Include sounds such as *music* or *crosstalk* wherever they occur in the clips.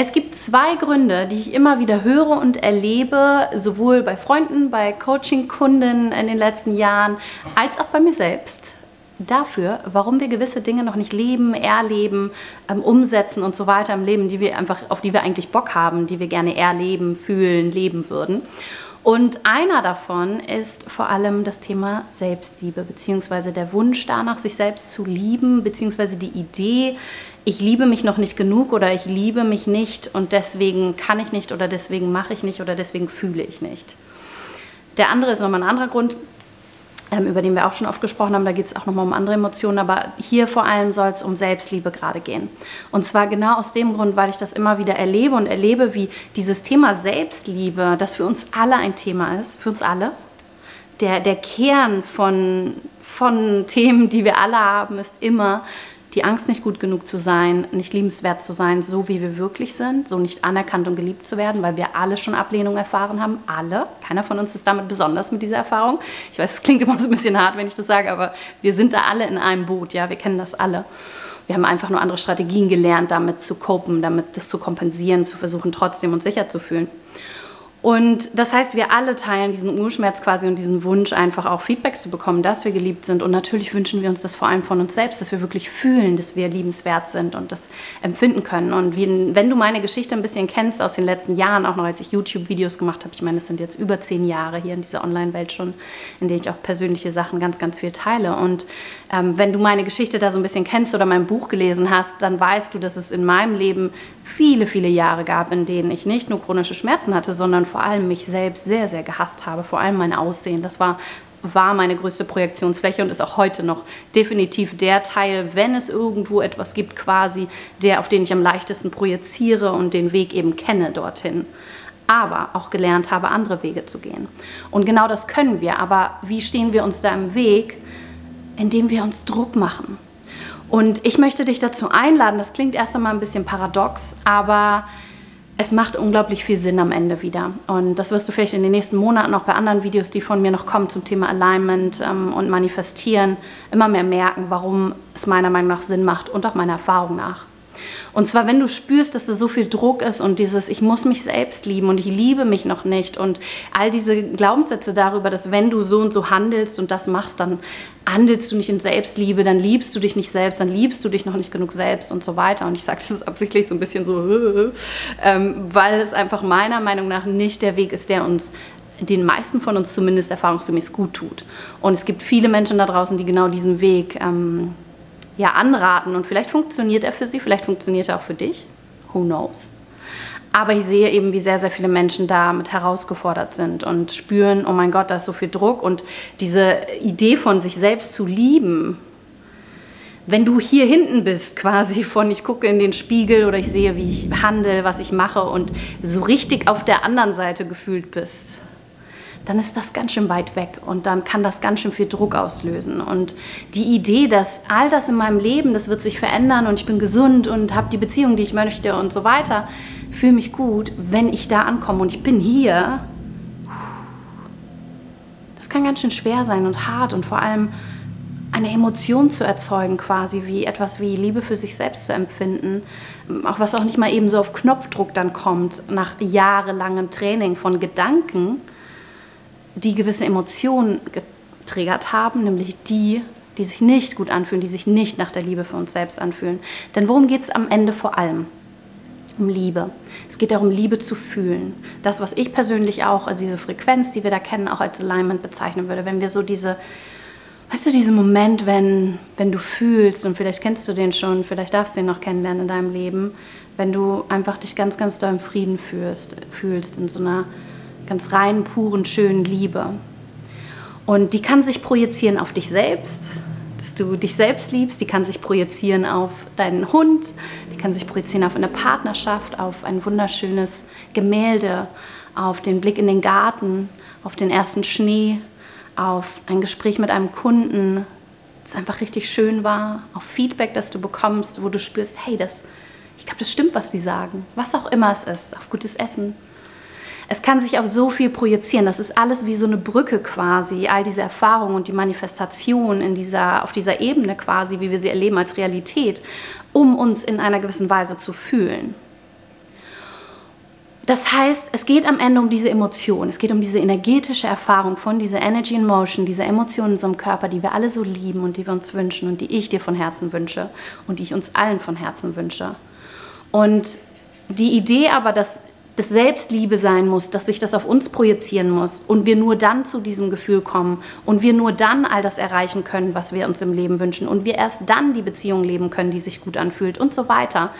Es gibt zwei Gründe, die ich immer wieder höre und erlebe, sowohl bei Freunden, bei Coaching-Kunden in den letzten Jahren, als auch bei mir selbst, dafür, warum wir gewisse Dinge noch nicht leben, erleben, ähm, umsetzen und so weiter im Leben, die wir einfach, auf die wir eigentlich Bock haben, die wir gerne erleben, fühlen, leben würden. Und einer davon ist vor allem das Thema Selbstliebe, beziehungsweise der Wunsch danach, sich selbst zu lieben, beziehungsweise die Idee, ich liebe mich noch nicht genug oder ich liebe mich nicht und deswegen kann ich nicht oder deswegen mache ich nicht oder deswegen fühle ich nicht. Der andere ist nochmal ein anderer Grund, ähm, über den wir auch schon oft gesprochen haben. Da geht es auch nochmal um andere Emotionen, aber hier vor allem soll es um Selbstliebe gerade gehen. Und zwar genau aus dem Grund, weil ich das immer wieder erlebe und erlebe, wie dieses Thema Selbstliebe, das für uns alle ein Thema ist, für uns alle. Der, der Kern von, von Themen, die wir alle haben, ist immer die Angst, nicht gut genug zu sein, nicht liebenswert zu sein, so wie wir wirklich sind, so nicht anerkannt und geliebt zu werden, weil wir alle schon Ablehnung erfahren haben. Alle. Keiner von uns ist damit besonders mit dieser Erfahrung. Ich weiß, es klingt immer so ein bisschen hart, wenn ich das sage, aber wir sind da alle in einem Boot. Ja, wir kennen das alle. Wir haben einfach nur andere Strategien gelernt, damit zu copen, damit das zu kompensieren, zu versuchen, trotzdem uns sicher zu fühlen. Und das heißt, wir alle teilen diesen Urschmerz quasi und diesen Wunsch, einfach auch Feedback zu bekommen, dass wir geliebt sind. Und natürlich wünschen wir uns das vor allem von uns selbst, dass wir wirklich fühlen, dass wir liebenswert sind und das empfinden können. Und wenn du meine Geschichte ein bisschen kennst aus den letzten Jahren, auch noch als ich YouTube-Videos gemacht habe, ich meine, es sind jetzt über zehn Jahre hier in dieser Online-Welt schon, in der ich auch persönliche Sachen ganz, ganz viel teile. Und ähm, wenn du meine Geschichte da so ein bisschen kennst oder mein Buch gelesen hast, dann weißt du, dass es in meinem Leben viele, viele Jahre gab, in denen ich nicht nur chronische Schmerzen hatte, sondern vor allem mich selbst sehr, sehr gehasst habe. Vor allem mein Aussehen. Das war war meine größte Projektionsfläche und ist auch heute noch definitiv der Teil, wenn es irgendwo etwas gibt, quasi der, auf den ich am leichtesten projiziere und den Weg eben kenne dorthin. Aber auch gelernt habe, andere Wege zu gehen. Und genau das können wir. Aber wie stehen wir uns da im Weg? Indem wir uns Druck machen. Und ich möchte dich dazu einladen, das klingt erst einmal ein bisschen paradox, aber es macht unglaublich viel Sinn am Ende wieder. Und das wirst du vielleicht in den nächsten Monaten auch bei anderen Videos, die von mir noch kommen zum Thema Alignment ähm, und Manifestieren, immer mehr merken, warum es meiner Meinung nach Sinn macht und auch meiner Erfahrung nach. Und zwar, wenn du spürst, dass da so viel Druck ist und dieses, ich muss mich selbst lieben und ich liebe mich noch nicht und all diese Glaubenssätze darüber, dass wenn du so und so handelst und das machst, dann handelst du nicht in Selbstliebe, dann liebst du dich nicht selbst, dann liebst du dich noch nicht genug selbst und so weiter. Und ich sage das absichtlich so ein bisschen so, *laughs* ähm, weil es einfach meiner Meinung nach nicht der Weg ist, der uns den meisten von uns zumindest erfahrungsgemäß gut tut. Und es gibt viele Menschen da draußen, die genau diesen Weg ähm, ja, anraten. Und vielleicht funktioniert er für sie, vielleicht funktioniert er auch für dich. Who knows? Aber ich sehe eben, wie sehr, sehr viele Menschen damit herausgefordert sind und spüren, oh mein Gott, da ist so viel Druck und diese Idee von sich selbst zu lieben. Wenn du hier hinten bist, quasi von ich gucke in den Spiegel oder ich sehe, wie ich handle, was ich mache und so richtig auf der anderen Seite gefühlt bist, dann ist das ganz schön weit weg und dann kann das ganz schön viel Druck auslösen. Und die Idee, dass all das in meinem Leben, das wird sich verändern und ich bin gesund und habe die Beziehung, die ich möchte und so weiter, fühle mich gut, wenn ich da ankomme und ich bin hier, das kann ganz schön schwer sein und hart und vor allem eine Emotion zu erzeugen, quasi wie etwas wie Liebe für sich selbst zu empfinden, auch was auch nicht mal eben so auf Knopfdruck dann kommt, nach jahrelangem Training von Gedanken, die gewisse Emotionen getriggert haben, nämlich die, die sich nicht gut anfühlen, die sich nicht nach der Liebe für uns selbst anfühlen. Denn worum geht es am Ende vor allem? Um Liebe. Es geht darum, Liebe zu fühlen. Das, was ich persönlich auch, also diese Frequenz, die wir da kennen, auch als Alignment bezeichnen würde. Wenn wir so diese, weißt du, diesen Moment, wenn, wenn du fühlst, und vielleicht kennst du den schon, vielleicht darfst du ihn noch kennenlernen in deinem Leben, wenn du einfach dich ganz, ganz doll im Frieden fühlst, fühlst in so einer ganz rein, puren, schönen Liebe. Und die kann sich projizieren auf dich selbst, dass du dich selbst liebst, die kann sich projizieren auf deinen Hund, die kann sich projizieren auf eine Partnerschaft, auf ein wunderschönes Gemälde, auf den Blick in den Garten, auf den ersten Schnee, auf ein Gespräch mit einem Kunden, das einfach richtig schön war, auf Feedback, das du bekommst, wo du spürst, hey, das, ich glaube, das stimmt, was sie sagen, was auch immer es ist, auf gutes Essen, es kann sich auf so viel projizieren. Das ist alles wie so eine Brücke quasi, all diese Erfahrungen und die Manifestation in dieser, auf dieser Ebene quasi, wie wir sie erleben als Realität, um uns in einer gewissen Weise zu fühlen. Das heißt, es geht am Ende um diese Emotion, es geht um diese energetische Erfahrung von dieser Energy in Motion, diese Emotion in unserem Körper, die wir alle so lieben und die wir uns wünschen und die ich dir von Herzen wünsche und die ich uns allen von Herzen wünsche. Und die Idee aber, dass das Selbstliebe sein muss, dass sich das auf uns projizieren muss und wir nur dann zu diesem Gefühl kommen und wir nur dann all das erreichen können, was wir uns im Leben wünschen und wir erst dann die Beziehung leben können, die sich gut anfühlt und so weiter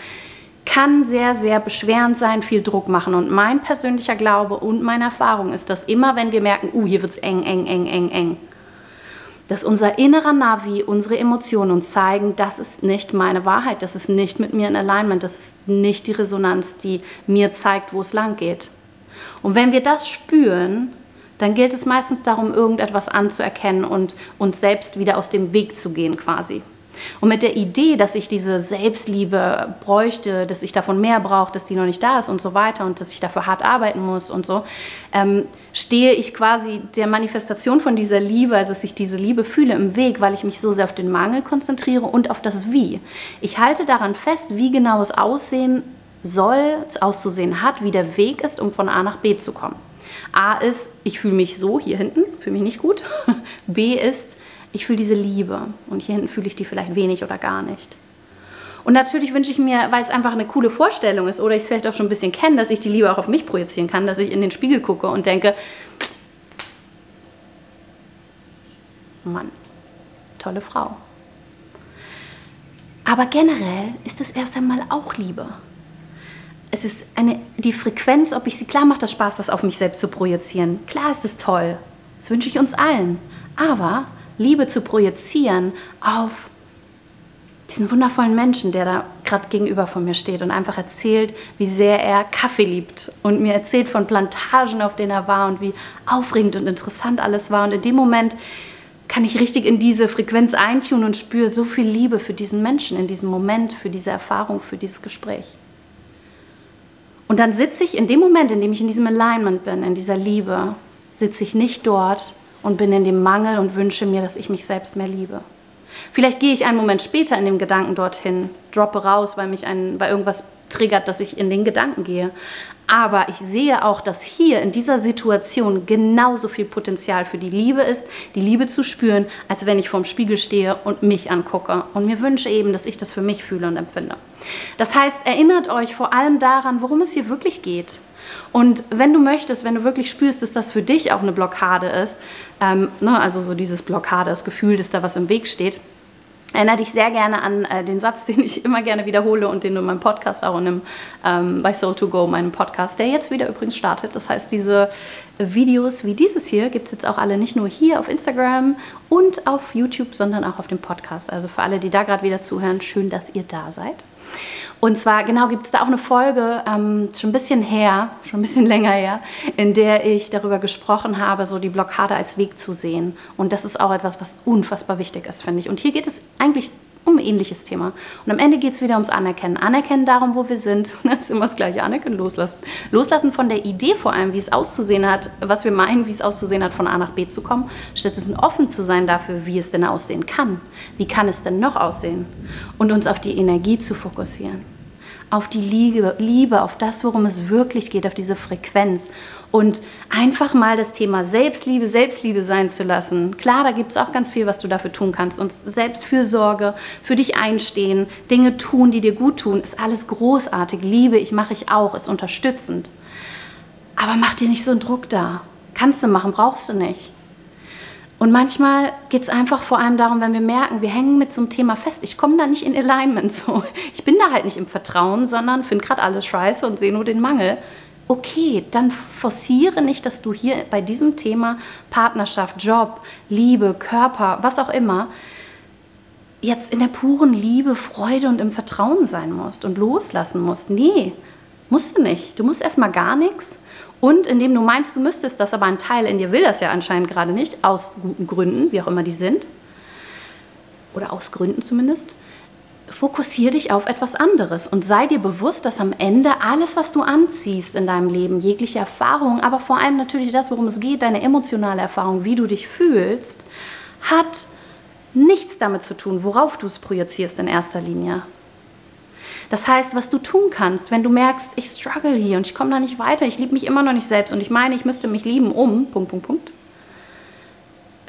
kann sehr, sehr beschwerend sein, viel Druck machen. Und mein persönlicher Glaube und meine Erfahrung ist, dass immer, wenn wir merken, uh, hier wird es eng, eng, eng, eng, eng, dass unser innerer Navi, unsere Emotionen uns zeigen, das ist nicht meine Wahrheit, das ist nicht mit mir in Alignment, das ist nicht die Resonanz, die mir zeigt, wo es lang geht. Und wenn wir das spüren, dann gilt es meistens darum, irgendetwas anzuerkennen und uns selbst wieder aus dem Weg zu gehen quasi. Und mit der Idee, dass ich diese Selbstliebe bräuchte, dass ich davon mehr brauche, dass die noch nicht da ist und so weiter und dass ich dafür hart arbeiten muss und so, ähm, stehe ich quasi der Manifestation von dieser Liebe, also dass ich diese Liebe fühle, im Weg, weil ich mich so sehr auf den Mangel konzentriere und auf das Wie. Ich halte daran fest, wie genau es aussehen soll, auszusehen hat, wie der Weg ist, um von A nach B zu kommen. A ist, ich fühle mich so hier hinten, fühle mich nicht gut. *laughs* B ist, ich fühle diese Liebe und hier hinten fühle ich die vielleicht wenig oder gar nicht. Und natürlich wünsche ich mir, weil es einfach eine coole Vorstellung ist oder ich es vielleicht auch schon ein bisschen kenne, dass ich die Liebe auch auf mich projizieren kann, dass ich in den Spiegel gucke und denke, Mann, tolle Frau. Aber generell ist es erst einmal auch Liebe. Es ist eine, die Frequenz, ob ich sie, klar macht das Spaß, das auf mich selbst zu projizieren. Klar ist es toll. Das wünsche ich uns allen. Aber Liebe zu projizieren auf diesen wundervollen Menschen, der da gerade gegenüber von mir steht und einfach erzählt, wie sehr er Kaffee liebt und mir erzählt von Plantagen, auf denen er war und wie aufregend und interessant alles war. Und in dem Moment kann ich richtig in diese Frequenz eintun und spüre so viel Liebe für diesen Menschen in diesem Moment, für diese Erfahrung, für dieses Gespräch. Und dann sitze ich in dem Moment, in dem ich in diesem Alignment bin, in dieser Liebe, sitze ich nicht dort und bin in dem Mangel und wünsche mir, dass ich mich selbst mehr liebe. Vielleicht gehe ich einen Moment später in dem Gedanken dorthin, droppe raus, weil mich ein, weil irgendwas triggert, dass ich in den Gedanken gehe. Aber ich sehe auch, dass hier in dieser Situation genauso viel Potenzial für die Liebe ist, die Liebe zu spüren, als wenn ich vorm Spiegel stehe und mich angucke und mir wünsche eben, dass ich das für mich fühle und empfinde. Das heißt, erinnert euch vor allem daran, worum es hier wirklich geht. Und wenn du möchtest, wenn du wirklich spürst, dass das für dich auch eine Blockade ist, ähm, ne, also so dieses Blockade, das Gefühl, dass da was im Weg steht, erinnere dich sehr gerne an äh, den Satz, *laughs* den ich immer gerne wiederhole und den du in meinem Podcast auch nimm, ähm, bei Soul2Go, meinem Podcast, der jetzt wieder übrigens startet. Das heißt, diese Videos wie dieses hier gibt es jetzt auch alle nicht nur hier auf Instagram und auf YouTube, sondern auch auf dem Podcast. Also für alle, die da gerade wieder zuhören, schön, dass ihr da seid. Und zwar, genau, gibt es da auch eine Folge, ähm, schon ein bisschen her, schon ein bisschen *laughs* länger her, in der ich darüber gesprochen habe, so die Blockade als Weg zu sehen. Und das ist auch etwas, was unfassbar wichtig ist, finde ich. Und hier geht es eigentlich um ein ähnliches Thema. Und am Ende geht es wieder ums Anerkennen. Anerkennen darum, wo wir sind. *laughs* Das ist immer das Gleiche. Anerkennen, loslassen. Loslassen von der Idee vor allem, wie es auszusehen hat, was wir meinen, wie es auszusehen hat, von A nach B zu kommen, stattdessen offen zu sein dafür, wie es denn aussehen kann. Wie kann es denn noch aussehen? Und uns auf die Energie zu fokussieren auf die Liebe, Liebe, auf das, worum es wirklich geht, auf diese Frequenz und einfach mal das Thema Selbstliebe, Selbstliebe sein zu lassen. Klar, da gibt es auch ganz viel, was du dafür tun kannst und Selbstfürsorge, für dich einstehen, Dinge tun, die dir gut tun, ist alles großartig. Liebe, ich mache ich auch, ist unterstützend. Aber mach dir nicht so einen Druck da. Kannst du machen, brauchst du nicht. Und manchmal geht es einfach vor allem darum, wenn wir merken, wir hängen mit so einem Thema fest. Ich komme da nicht in Alignment. So. Ich bin da halt nicht im Vertrauen, sondern finde gerade alles scheiße und sehe nur den Mangel. Okay, dann forciere nicht, dass du hier bei diesem Thema Partnerschaft, Job, Liebe, Körper, was auch immer, jetzt in der puren Liebe, Freude und im Vertrauen sein musst und loslassen musst. Nee, musst du nicht. Du musst erstmal gar nichts und indem du meinst, du müsstest das, aber ein Teil in dir will das ja anscheinend gerade nicht, aus guten Gründen, wie auch immer die sind, oder aus Gründen zumindest, fokussiere dich auf etwas anderes und sei dir bewusst, dass am Ende alles, was du anziehst in deinem Leben, jegliche Erfahrung, aber vor allem natürlich das, worum es geht, deine emotionale Erfahrung, wie du dich fühlst, hat nichts damit zu tun, worauf du es projizierst in erster Linie. Das heißt, was du tun kannst, wenn du merkst, ich struggle hier und ich komme da nicht weiter, ich liebe mich immer noch nicht selbst und ich meine, ich müsste mich lieben um, Punkt, Punkt, Punkt.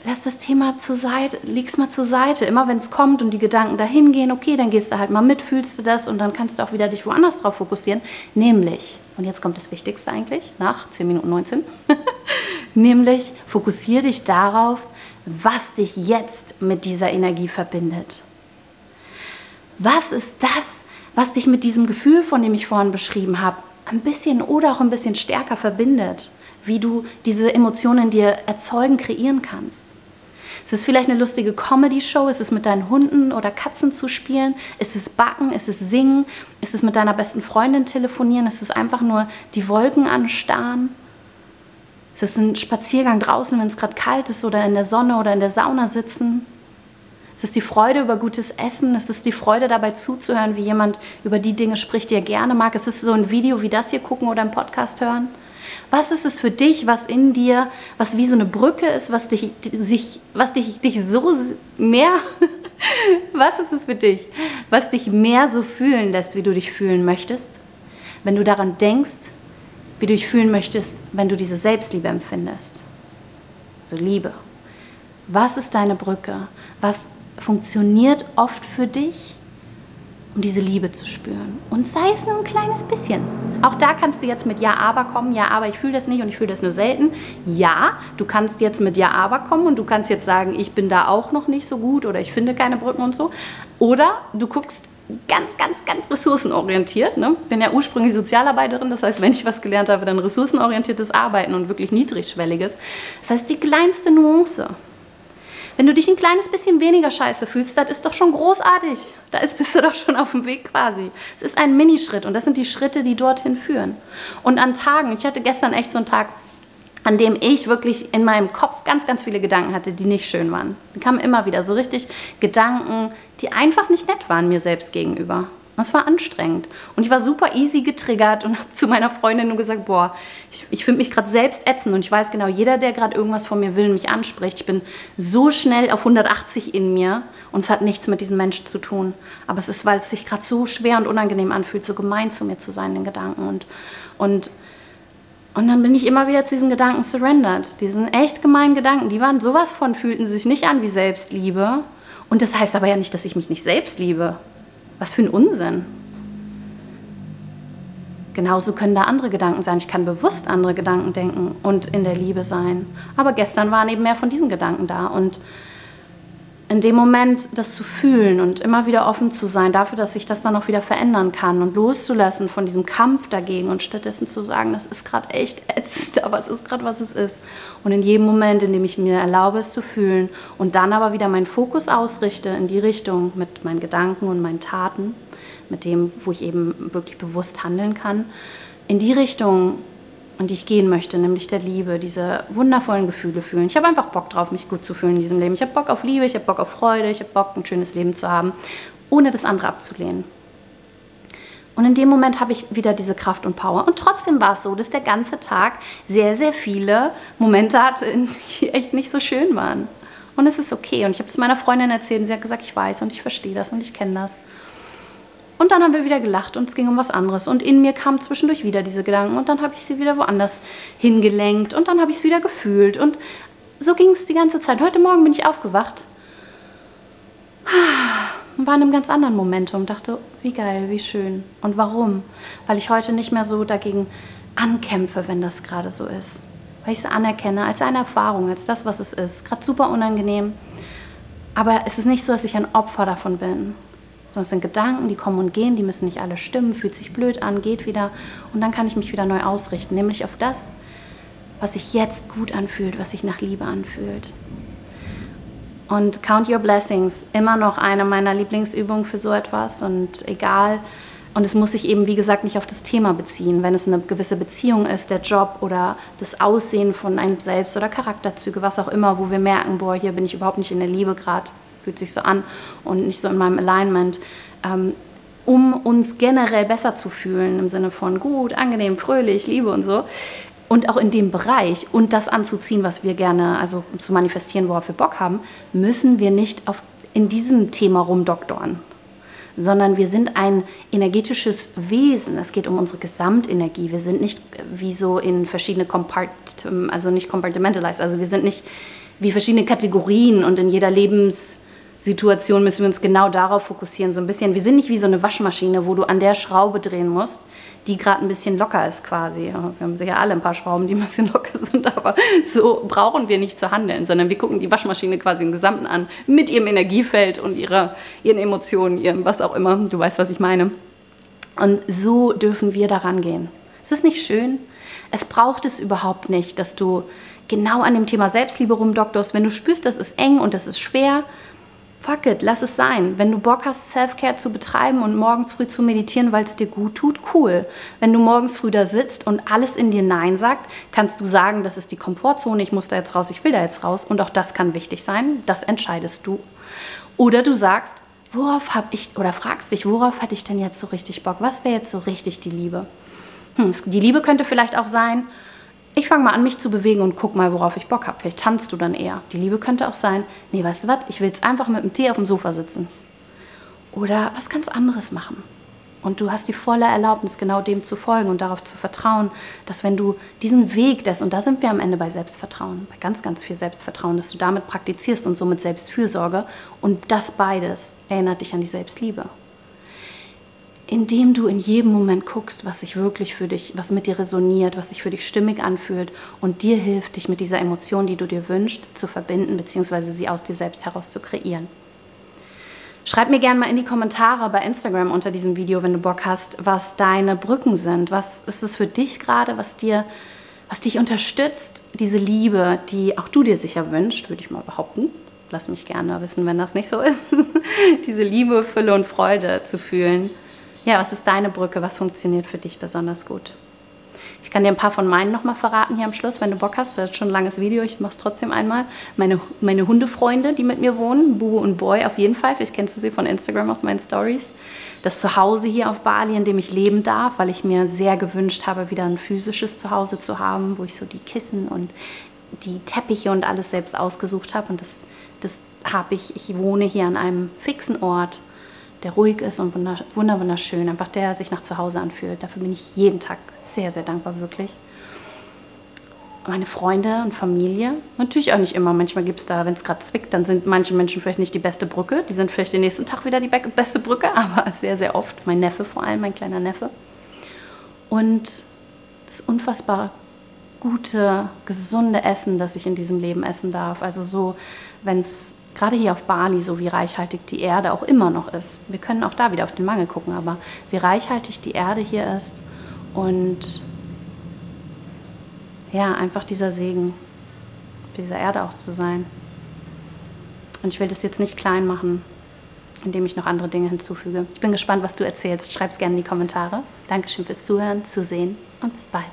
Lass das Thema zur Seite, leg's mal zur Seite. Immer wenn es kommt und die Gedanken dahin gehen, okay, dann gehst du halt mal mit, fühlst du das und dann kannst du auch wieder dich woanders drauf fokussieren. Nämlich, und jetzt kommt das Wichtigste eigentlich, nach 10 Minuten 19, *laughs* nämlich fokussiere dich darauf, was dich jetzt mit dieser Energie verbindet. Was ist das, was dich mit diesem Gefühl, von dem ich vorhin beschrieben habe, ein bisschen oder auch ein bisschen stärker verbindet? Wie du diese Emotionen in dir erzeugen, kreieren kannst. Es ist vielleicht eine lustige Comedy-Show, ist es mit deinen Hunden oder Katzen zu spielen, ist es Backen, ist es Singen, ist es mit deiner besten Freundin telefonieren, ist es einfach nur die Wolken anstarren. Ist es ein Spaziergang draußen, wenn es gerade kalt ist oder in der Sonne oder in der Sauna sitzen? Es ist die Freude über gutes Essen. Es ist die Freude dabei zuzuhören, wie jemand über die Dinge spricht, die er gerne mag. Es ist so ein Video wie das hier gucken oder einen Podcast hören. Was ist es für dich, was in dir, was wie so eine Brücke ist, was dich, sich, was dich, dich so mehr, *laughs* was ist es für dich, was dich mehr so fühlen lässt, wie du dich fühlen möchtest? Wenn du daran denkst, wie du dich fühlen möchtest, wenn du diese Selbstliebe empfindest. So Liebe. Was ist deine Brücke? Was funktioniert oft für dich, um diese Liebe zu spüren. Und sei es nur ein kleines bisschen. Auch da kannst du jetzt mit Ja, aber kommen. Ja, aber ich fühle das nicht und ich fühle das nur selten. Ja, du kannst jetzt mit Ja, aber kommen und du kannst jetzt sagen, ich bin da auch noch nicht so gut oder ich finde keine Brücken und so. Oder du guckst ganz, ganz, ganz ressourcenorientiert. Ne? Bin ja ursprünglich Sozialarbeiterin, das heißt, wenn ich was gelernt habe, dann ressourcenorientiertes Arbeiten und wirklich niedrigschwelliges. Das heißt, die kleinste Nuance wenn du dich ein kleines bisschen weniger scheiße fühlst, das ist doch schon großartig. Da ist, bist du doch schon auf dem Weg quasi. Es ist ein Minischritt und das sind die Schritte, die dorthin führen. Und an Tagen, ich hatte gestern echt so einen Tag, an dem ich wirklich in meinem Kopf ganz, ganz viele Gedanken hatte, die nicht schön waren. Die kamen immer wieder so richtig Gedanken, die einfach nicht nett waren mir selbst gegenüber. Und es war anstrengend. Und ich war super easy getriggert und *laughs* habe zu meiner Freundin nur gesagt, boah, ich, ich finde mich gerade selbst ätzend und ich weiß genau, jeder, der gerade irgendwas von mir will und mich anspricht, ich bin so schnell auf 180 in mir und es hat nichts mit diesen Menschen zu tun. Aber es ist, weil es sich gerade so schwer und unangenehm anfühlt, so gemein zu mir zu sein, den Gedanken. Und, und, und dann bin ich immer wieder zu diesen Gedanken surrendered. Diesen echt gemeinen Gedanken, die waren sowas von, fühlten sich nicht an wie Selbstliebe. Und das heißt aber ja nicht, dass ich mich nicht selbst liebe. Was für ein Unsinn. Genauso können da andere Gedanken sein. Ich kann bewusst andere Gedanken denken und in der Liebe sein. Aber gestern waren eben mehr von diesen Gedanken da. Und in dem Moment das zu fühlen und immer wieder offen zu sein dafür, dass sich das dann auch wieder verändern kann und loszulassen von diesem Kampf dagegen und stattdessen zu sagen, das ist gerade echt ätzend, *laughs* aber es ist gerade, was es ist. Und in jedem Moment, in dem ich mir erlaube, es zu fühlen und dann aber wieder meinen Fokus ausrichte in die Richtung mit meinen Gedanken und meinen Taten, mit dem, wo ich eben wirklich bewusst handeln kann, in die Richtung und die ich gehen möchte, nämlich der Liebe, diese wundervollen Gefühle fühlen. Ich habe einfach Bock drauf, mich gut zu fühlen in diesem Leben. Ich habe Bock auf Liebe, ich habe Bock auf Freude, ich habe Bock, ein schönes Leben zu haben, ohne das andere abzulehnen. Und in dem Moment habe ich wieder diese Kraft und Power. Und trotzdem war es so, dass der ganze Tag sehr, sehr viele Momente hatte, die echt nicht so schön waren. Und es ist okay. Und ich habe es meiner Freundin erzählt und sie hat gesagt, ich weiß und ich verstehe das und ich kenne das. Und dann haben wir wieder gelacht und es ging um was anderes. Und in mir kamen zwischendurch wieder diese Gedanken und dann habe ich sie wieder woanders hingelenkt und dann habe ich es wieder gefühlt. Und so ging es die ganze Zeit. Heute Morgen bin ich aufgewacht und war in einem ganz anderen Momentum. Dachte, wie geil, wie schön. Und warum? Weil ich heute nicht mehr so dagegen ankämpfe, wenn das gerade so ist. Weil ich es anerkenne als eine Erfahrung, als das, was es ist. Gerade super unangenehm. Aber es ist nicht so, dass ich ein Opfer davon bin, es sind Gedanken, die kommen und gehen, die müssen nicht alle stimmen, fühlt sich blöd an, geht wieder und dann kann ich mich wieder neu ausrichten, nämlich auf das, was sich jetzt gut anfühlt, was sich nach Liebe anfühlt. Und Count Your Blessings, immer noch eine meiner Lieblingsübungen für so etwas und egal, und es muss sich eben, wie gesagt, nicht auf das Thema beziehen. Wenn es eine gewisse Beziehung ist, der Job oder das Aussehen von einem selbst oder Charakterzüge, was auch immer, wo wir merken, boah, hier bin ich überhaupt nicht in der Liebe gerade, fühlt sich so an und nicht so in meinem Alignment, ähm, um uns generell besser zu fühlen im Sinne von gut, angenehm, fröhlich, Liebe und so. Und auch in dem Bereich und das anzuziehen, was wir gerne, also zu manifestieren, worauf wir Bock haben, müssen wir nicht auf, in diesem Thema rumdoktoren, sondern wir sind ein energetisches Wesen. Es geht um unsere Gesamtenergie. Wir sind nicht wie so in verschiedene Compart also nicht compartmentalized, also wir sind nicht wie verschiedene Kategorien und in jeder Lebenssituation müssen wir uns genau darauf fokussieren. So ein bisschen, wir sind nicht wie so eine Waschmaschine, wo du an der Schraube drehen musst, die gerade ein bisschen locker ist quasi. Wir haben sicher alle ein paar Schrauben, die ein bisschen *laughs* locker sind, aber so brauchen wir nicht zu handeln, sondern wir gucken die Waschmaschine quasi im Gesamten an, mit ihrem Energiefeld und ihrer, ihren Emotionen, ihrem was auch immer. Du weißt, was ich meine. Und so dürfen wir daran gehen. Ist das nicht schön? Es braucht es überhaupt nicht, dass du genau an dem Thema Selbstliebe rumdoktorst. Wenn du spürst, das ist eng und das ist schwer, fuck it, lass es sein. Wenn du Bock hast, Self-Care zu betreiben und morgens früh zu meditieren, weil es dir gut tut, cool. Wenn du morgens früh da sitzt und alles in dir Nein sagt, kannst du sagen, das ist die Komfortzone, ich muss da jetzt raus, ich will da jetzt raus. Und auch das kann wichtig sein, das entscheidest du. Oder du sagst, worauf habe ich, oder fragst dich, worauf hatte ich denn jetzt so richtig Bock? Was wäre jetzt so richtig die Liebe? Hm, die Liebe könnte vielleicht auch sein, ich fange mal an, mich zu bewegen und guck mal, worauf ich Bock habe. Vielleicht tanzt du dann eher. Die Liebe könnte auch sein, nee, weißt du was, ich will jetzt einfach mit dem Tee auf dem Sofa sitzen. Oder was ganz anderes machen. Und du hast die volle Erlaubnis, genau dem zu folgen und darauf zu vertrauen, dass wenn du diesen Weg des, und da sind wir am Ende bei Selbstvertrauen, bei ganz, ganz viel Selbstvertrauen, dass du damit praktizierst und somit Selbstfürsorge und das beides erinnert dich an die Selbstliebe indem du in jedem Moment guckst, was sich wirklich für dich, was mit dir resoniert, was sich für dich stimmig anfühlt und dir hilft, dich mit dieser Emotion, die du dir wünschst, zu verbinden bzw. sie aus dir selbst heraus zu kreieren. Schreib mir gerne mal in die Kommentare bei Instagram unter diesem Video, wenn du Bock hast, was deine Brücken sind. Was ist es für dich gerade, was dir, was dich unterstützt, diese Liebe, die auch du dir sicher wünschst, würde ich mal behaupten. Lass mich gerne wissen, wenn das nicht so ist. *laughs* diese Liebe, Fülle und Freude zu fühlen ja, was ist deine Brücke? Was funktioniert für dich besonders gut? Ich kann dir ein paar von meinen nochmal verraten hier am Schluss, wenn du Bock hast. Das ist schon ein langes Video, ich mache es trotzdem einmal. Meine, meine Hundefreunde, die mit mir wohnen, Bubu und Boy auf jeden Fall. Vielleicht kennst du sie von Instagram aus meinen Stories. Das Zuhause hier auf Bali, in dem ich leben darf, weil ich mir sehr gewünscht habe, wieder ein physisches Zuhause zu haben, wo ich so die Kissen und die Teppiche und alles selbst ausgesucht habe. Und das, das habe ich. Ich wohne hier an einem fixen Ort der ruhig ist und wunderschön, einfach der sich nach Zuhause anfühlt. Dafür bin ich jeden Tag sehr, sehr dankbar, wirklich. Meine Freunde und Familie, natürlich auch nicht immer. Manchmal gibt es da, wenn es gerade zwickt, dann sind manche Menschen vielleicht nicht die beste Brücke. Die sind vielleicht den nächsten Tag wieder die beste Brücke, *laughs* aber sehr, sehr oft. Mein Neffe vor allem, mein kleiner Neffe. Und das unfassbar gute, gesunde Essen, das ich in diesem Leben essen darf. Also so, wenn es gerade hier auf Bali, so wie reichhaltig die Erde auch immer noch ist. Wir können auch da wieder auf den Mangel gucken, aber wie reichhaltig die Erde hier ist und ja, einfach dieser Segen, dieser Erde auch zu sein. Und ich will das jetzt nicht klein machen, indem ich noch andere Dinge hinzufüge. Ich bin gespannt, was du erzählst. Schreib es gerne in die Kommentare. Dankeschön fürs Zuhören, Zusehen und bis bald.